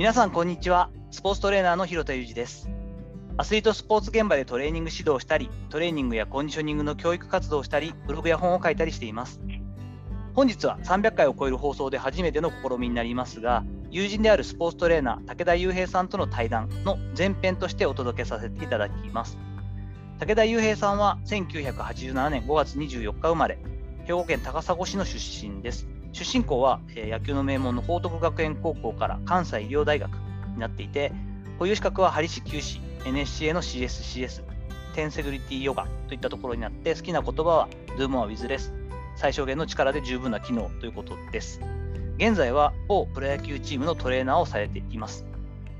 皆さんこんにちは。スポーツトレーナーの広田裕二です。アスリートスポーツ現場でトレーニング指導したりトレーニングやコンディショニングの教育活動をしたりブログや本を書いたりしています。本日は300回を超える放送で初めての試みになりますが友人であるスポーツトレーナー武田雄平さんとの対談の前編としてお届けさせていただきます。武田雄平さんは1987年5月24日生まれ兵庫県高砂市の出身です。出身校は、野球の名門の報徳学園高校から関西医療大学になっていて、保有資格はハリ市九市、NSCA の CSCS、テンセグリティヨガといったところになって、好きな言葉は Do more with less、最小限の力で十分な機能ということです。現在は某プロ野球チームのトレーナーをされています。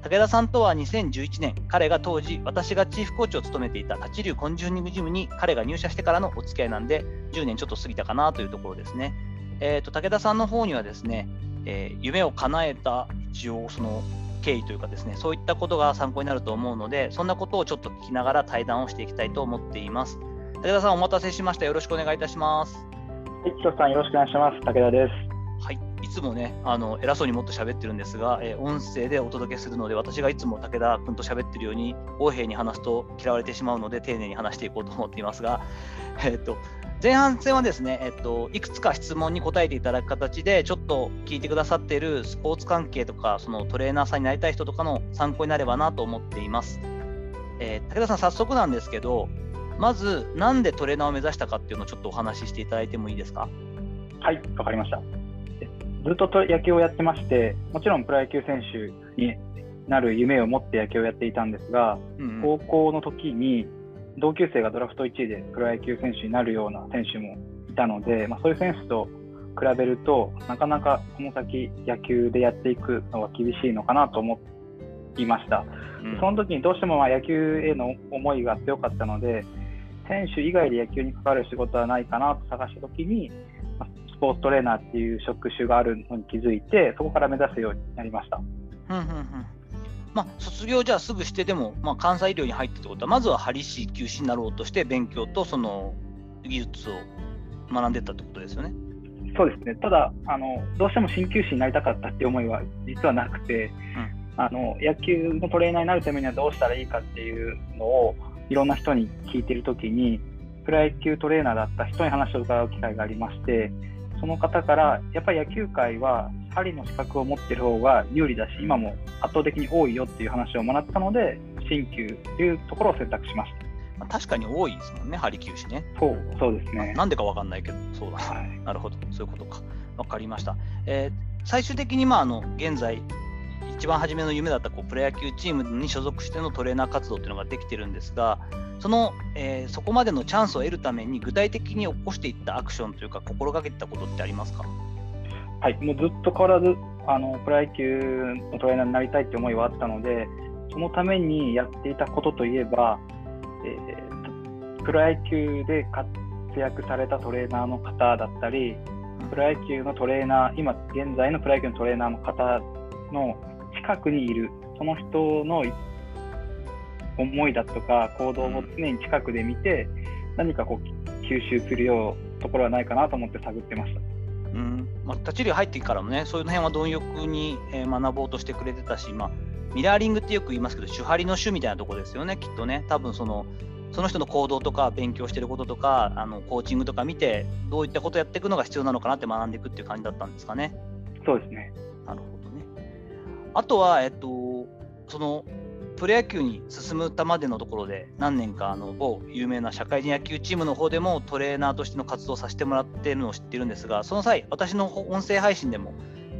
武田さんとは2011年、彼が当時、私がチーフコーチを務めていた立ち流コンディショニングジムに彼が入社してからのお付き合いなんで、10年ちょっと過ぎたかなというところですね。えーと、武田さんの方にはですね、えー、夢を叶えた一応その経緯というかですね、そういったことが参考になると思うので、そんなことをちょっと聞きながら対談をしていきたいと思っています。武田さん、お待たせしました。よろしくお願いいたします。はい、広さん、よろしくお願いします。武田です。はい、いつもね、あの偉そうにもっと喋ってるんですが、えー、音声でお届けするので、私がいつも武田君と喋ってるように、横柄に話すと嫌われてしまうので、丁寧に話していこうと思っていますが、えー、っと、前半戦はですね、えっと、いくつか質問に答えていただく形で、ちょっと聞いてくださっているスポーツ関係とか、そのトレーナーさんになりたい人とかの参考になればなと思っています。えー、武田さん、早速なんですけど、まず、なんでトレーナーを目指したかっていうのをちょっとお話ししていただいてもいいですか？はい、わかりました。ずっと野球をやってまして、もちろんプロ野球選手になる夢を持って野球をやっていたんですが、うんうん、高校の時に同級生がドラフト1位でプロ野球選手になるような選手もいたので、まあ、そういう選手と比べるとなかなかこの先野球でやっていくのは厳しいのかなと思いました、うん、その時にどうしてもま野球への思いが強かったので選手以外で野球に関わる仕事はないかなと探した時にスポーツトレーナーっていう職種があるのに気づいてそこから目指すようになりました。うんうんうんまあ、卒業じゃあすぐしてでも、まあ、関西医療に入ったってことは、まずは針師、休止になろうとして、勉強とその技術を学んでたってことですよね。そうですねただあの、どうしても鍼灸師になりたかったっていう思いは実はなくて、うん、あの野球のトレーナーになるためにはどうしたらいいかっていうのをいろんな人に聞いてるときに、プロ野球トレーナーだった人に話を伺う機会がありまして、その方から、やっぱり野球界は針の資格を持ってる方が有利だし、今も圧倒的に多いよっていう話をもらったので、鍼灸というところを選択しました。まあ、確かに多いですもんね、針灸師ね。そうそうですね。なんでか分かんないけど、そうだ、はい、なるほど、そういうことか。分かりました。えー、最終的に、まあ、あの現在、一番初めの夢だったこうプロ野球チームに所属してのトレーナー活動っていうのができてるんですが、その、えー、そこまでのチャンスを得るために具体的に起こしていったアクションというか心がけてたことってありますか？はい、もうずっと変わらずあのプロ野球のトレーナーになりたいって思いはあったのでそのためにやっていたことといえば、えー、プロ野球で活躍されたトレーナーの方だったりプロ野球のトレーナー今現在のプロ野球のトレーナーの方の近くにいるその人の思いだとか行動を常に近くで見て、何かこう吸収するようところはないかなと思って探ってました。うんまあ、立ち入り入ってからもね、そういう辺は貪欲に、え学ぼうとしてくれてたし、まあ、ミラーリングってよく言いますけど、手張りの種みたいなところですよね、きっとね。多分そのその人の行動とか勉強してることとかあのコーチングとか見てどういったことをやっていくのが必要なのかなって学んでいくっていう感じだったんですかね。そうですねなるほどね。あとは、えっと、そのプロ野球に進むたまでのところで何年かあの某有名な社会人野球チームの方でもトレーナーとしての活動をさせてもらっているのを知っているんですがその際私の音声配信でも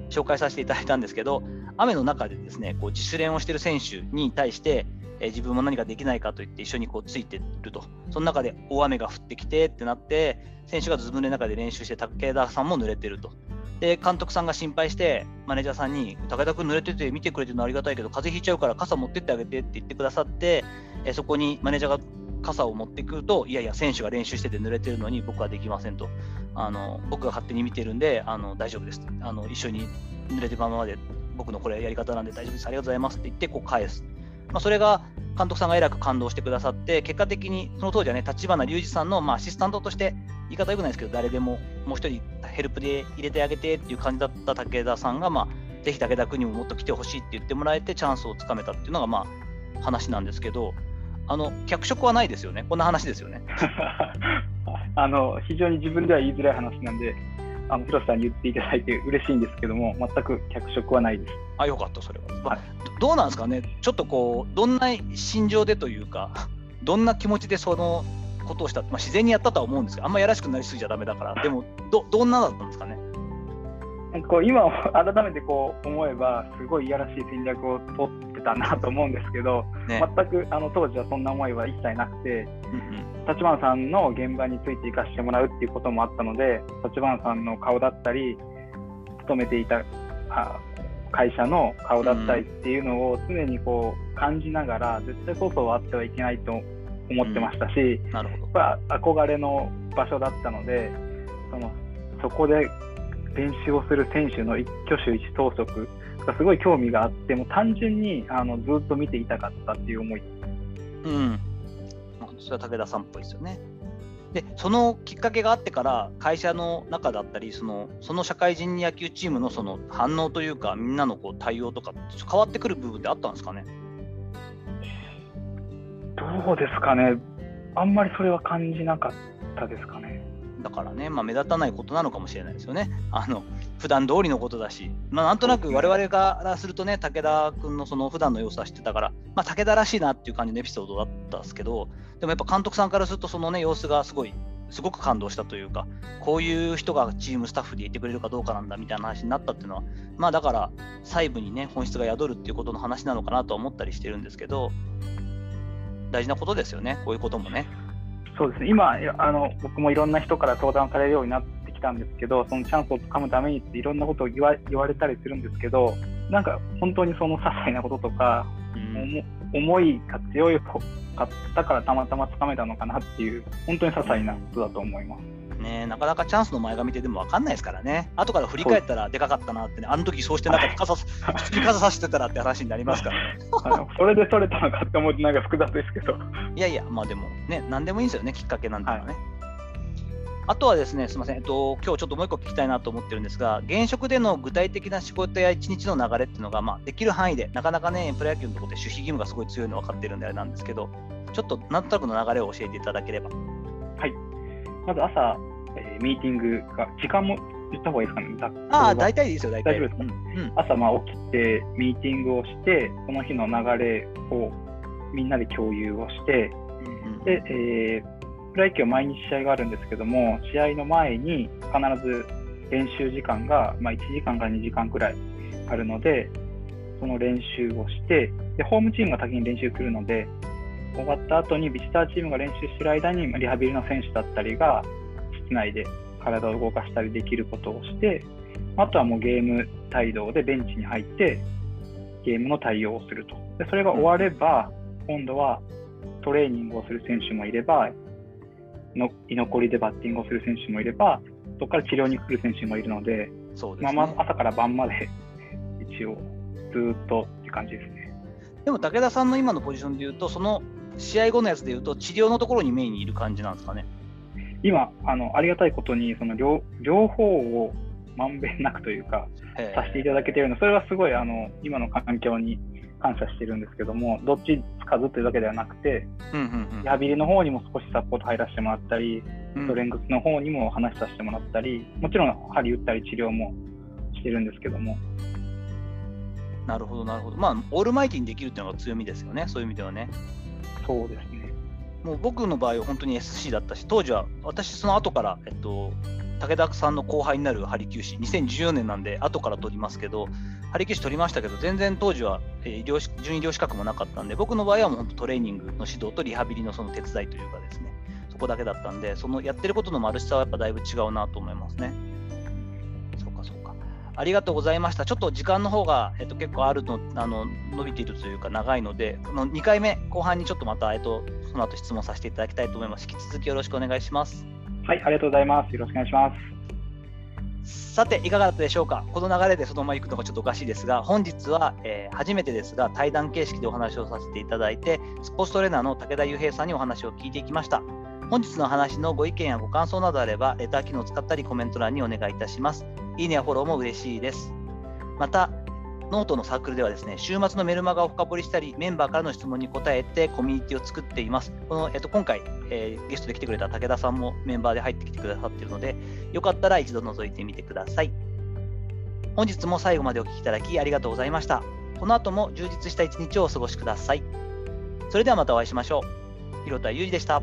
紹介させていただいたんですけど雨の中でですねこう自主練をしている選手に対してえ自分も何かできないかと言って一緒にこうついてると、その中で大雨が降ってきてってなって、選手がずぶ濡れの中で練習して、武田さんも濡れてると。で、監督さんが心配して、マネージャーさんに、武田君濡れてて見てくれてるのありがたいけど、風邪ひいちゃうから傘持ってってあげてって言ってくださって、えそこにマネージャーが傘を持ってくると、いやいや、選手が練習してて濡れてるのに僕はできませんと。あの僕が勝手に見てるんであの大丈夫ですあの。一緒に濡れてるままで僕のこれやり方なんで大丈夫です。ありがとうございますって言ってこう返す。まあ、それが監督さんがえらく感動してくださって、結果的にその当時はね、立花隆二さんのまあアシスタントとして、言い方よくないですけど、誰でももう一人ヘルプで入れてあげてっていう感じだった武田さんが、まあ、ぜひ武田君にももっと来てほしいって言ってもらえてチャンスをつかめたっていうのがまあ話なんですけどあの脚色はないですよね。こんな話ですよね。あの非常に自分では言いづらい話なんであの広瀬さんに言っていただいて嬉しいんですけども全く脚色はないです。あよかったそれは、はい、どうなんですかね？ちょっとこうどんな心情でというか どんな気持ちでそのことをした、まあ、自然にやったとは思うんですけど、あんまやらしくなりすぎちゃだめだから、でもど、どんなだったんですかね？こう今、改めてこう思えば、すごいいやらしい戦略を取ってたなと思うんですけど、ね、全くあの当時はそんな思いは一切なくて、立花さんの現場について行かせてもらうっていうこともあったので、立花さんの顔だったり、勤めていた会社の顔だったりっていうのを常にこう感じながら、絶対そうそあってはいけないと思ってましたし、なるほど。憧れの場所だったのでそのそこで練習をする選手の一挙手一投足がすごい興味があっても単純にあのずっと見ていたかったっていう思い。うん、それは武田さんっぽいですよね。でそのきっかけがあってから会社の中だったりそのその社会人野球チームのその反応というかみんなのこう対応とか変わってくる部分ってあったんですかね？どうですかね、あんまりそれは感じなかったですかね。だからね、まあ、目立たないことなのかもしれないですよね。あの普段通りのことだし、まあ、なんとなく我々からするとね、武田君のその普段の様子は知ってたから、まあ、武田らしいなっていう感じのエピソードだったんですけど、でもやっぱ監督さんからすると、そのね、様子がすごい、すごく感動したというか、こういう人がチームスタッフでいてくれるかどうかなんだみたいな話になったっていうのは、まあだから、細部にね、本質が宿るっていうことの話なのかなと思ったりしてるんですけど、大事なことですよね、こういうこともね。そうですね今あの、僕もいろんな人から相談されるようになってきたんですけど、そのチャンスをつかむためにっていろんなことを言わ言われたりするんですけど、なんか本当にその些細なこととか、うん、思いが強いかったからたまたまつかめたのかなっていう、本当に些細なことだと思います。ね、なかなかチャンスの前髪ってでも分かんないですからね、後から振り返ったらでかかったなってね、あの時そうしてなかった、傘普通に傘さしてたらって話になりますからね。それで取れたのかって思うと、なんか複雑ですけど。いやいや、まあでもね、なんでもいいんですよね、きっかけなんていうのはね。はいあとはですね、すみません、えっと、今日ちょっともう一個聞きたいなと思ってるんですが、現職での具体的な仕事や一日の流れっていうのが、まあ、できる範囲で、なかなかね、プロ野球のところで守秘義務がすごい強いの分かってるんであれなんですけど、ちょっとなんとなくの流れを教えていただければ。はい。まず朝、えー、ミーティングが、時間も言った方がいいですかね。ああ、大体いいですよ、大体。大丈夫ですか、うん、朝、まあ、起きて、ミーティングをして、その日の流れをみんなで共有をして、うんうん、で、えー、プロ野球は毎日試合があるんですけども、試合の前に必ず練習時間が、まあ、1時間から2時間くらいあるので、その練習をして、でホームチームが先に練習するので、終わった後にビジターチームが練習している間にリハビリの選手だったりが室内で体を動かしたりできることをして、あとはもうゲーム帯同でベンチに入って、ゲームの対応をすると。でそれが終われば、今度はトレーニングをする選手もいれば、の居残りでバッティングをする選手もいれば、そこから治療に来る選手もいるので、そうですね、まあ、朝から晩まで一応ずっとって感じですね。でも武田さんの今のポジションでいうと、その試合後のやつでいうと、治療のところにメインにいる感じなんですかね。今、あのありがたいことにその両両方をまんべんなくというか、させていただけているのそれはすごいあの今の環境に感謝してるんですけども、どっちつかずというだけではなくて、うんうんうん、リハビリの方にも少しサポート入らせてもらったり、ストレングスの方にも話させてもらったり、もちろん針打ったり治療もしてるんですけども。なるほど、なるほど。まあ、オールマイティにできるっていうのが強みですよね、そういう意味ではね。そうですね。もう僕の場合は本当に SC だったし、当時は私、その後から、えっと、武田さんの後輩になるハリキュー士、2014年なんで後から取りますけど、ハリキュー士取りましたけど、全然当時は、えー、医療準医療資格もなかったんで、僕の場合はもう本当トレーニングの指導とリハビリのその手伝いというかですね、そこだけだったんで、そのやってることの丸しさはやっぱだいぶ違うなと思いますね。ありがとうございました。ちょっと時間の方が、えっと、結構あるのあの伸びているというか長いので、この2回目、後半にちょっとまた、えっと、その後質問させていただきたいと思います。引き続きよろしくお願いします。はい、ありがとうございます。よろしくお願いします。さて、いかがだったでしょうか？この流れでそのまま行くのがちょっとおかしいですが、本日は、えー、初めてですが、対談形式でお話をさせていただいて、スポーツトレーナーの武田雄平さんにお話を聞いていきました。本日の話のご意見やご感想などあれば、レター機能を使ったりコメント欄にお願いいたします。いいねやフォローも嬉しいです。また、ノートのサークルではですね、週末のメルマガを深掘りしたり、メンバーからの質問に答えてコミュニティを作っています。この、えっと、今回、えー、ゲストで来てくれた竹田さんもメンバーで入ってきてくださっているので、よかったら一度覗いてみてください。本日も最後までお聴きいただきありがとうございました。この後も充実した一日をお過ごしください。それではまたお会いしましょう。広田裕二でした。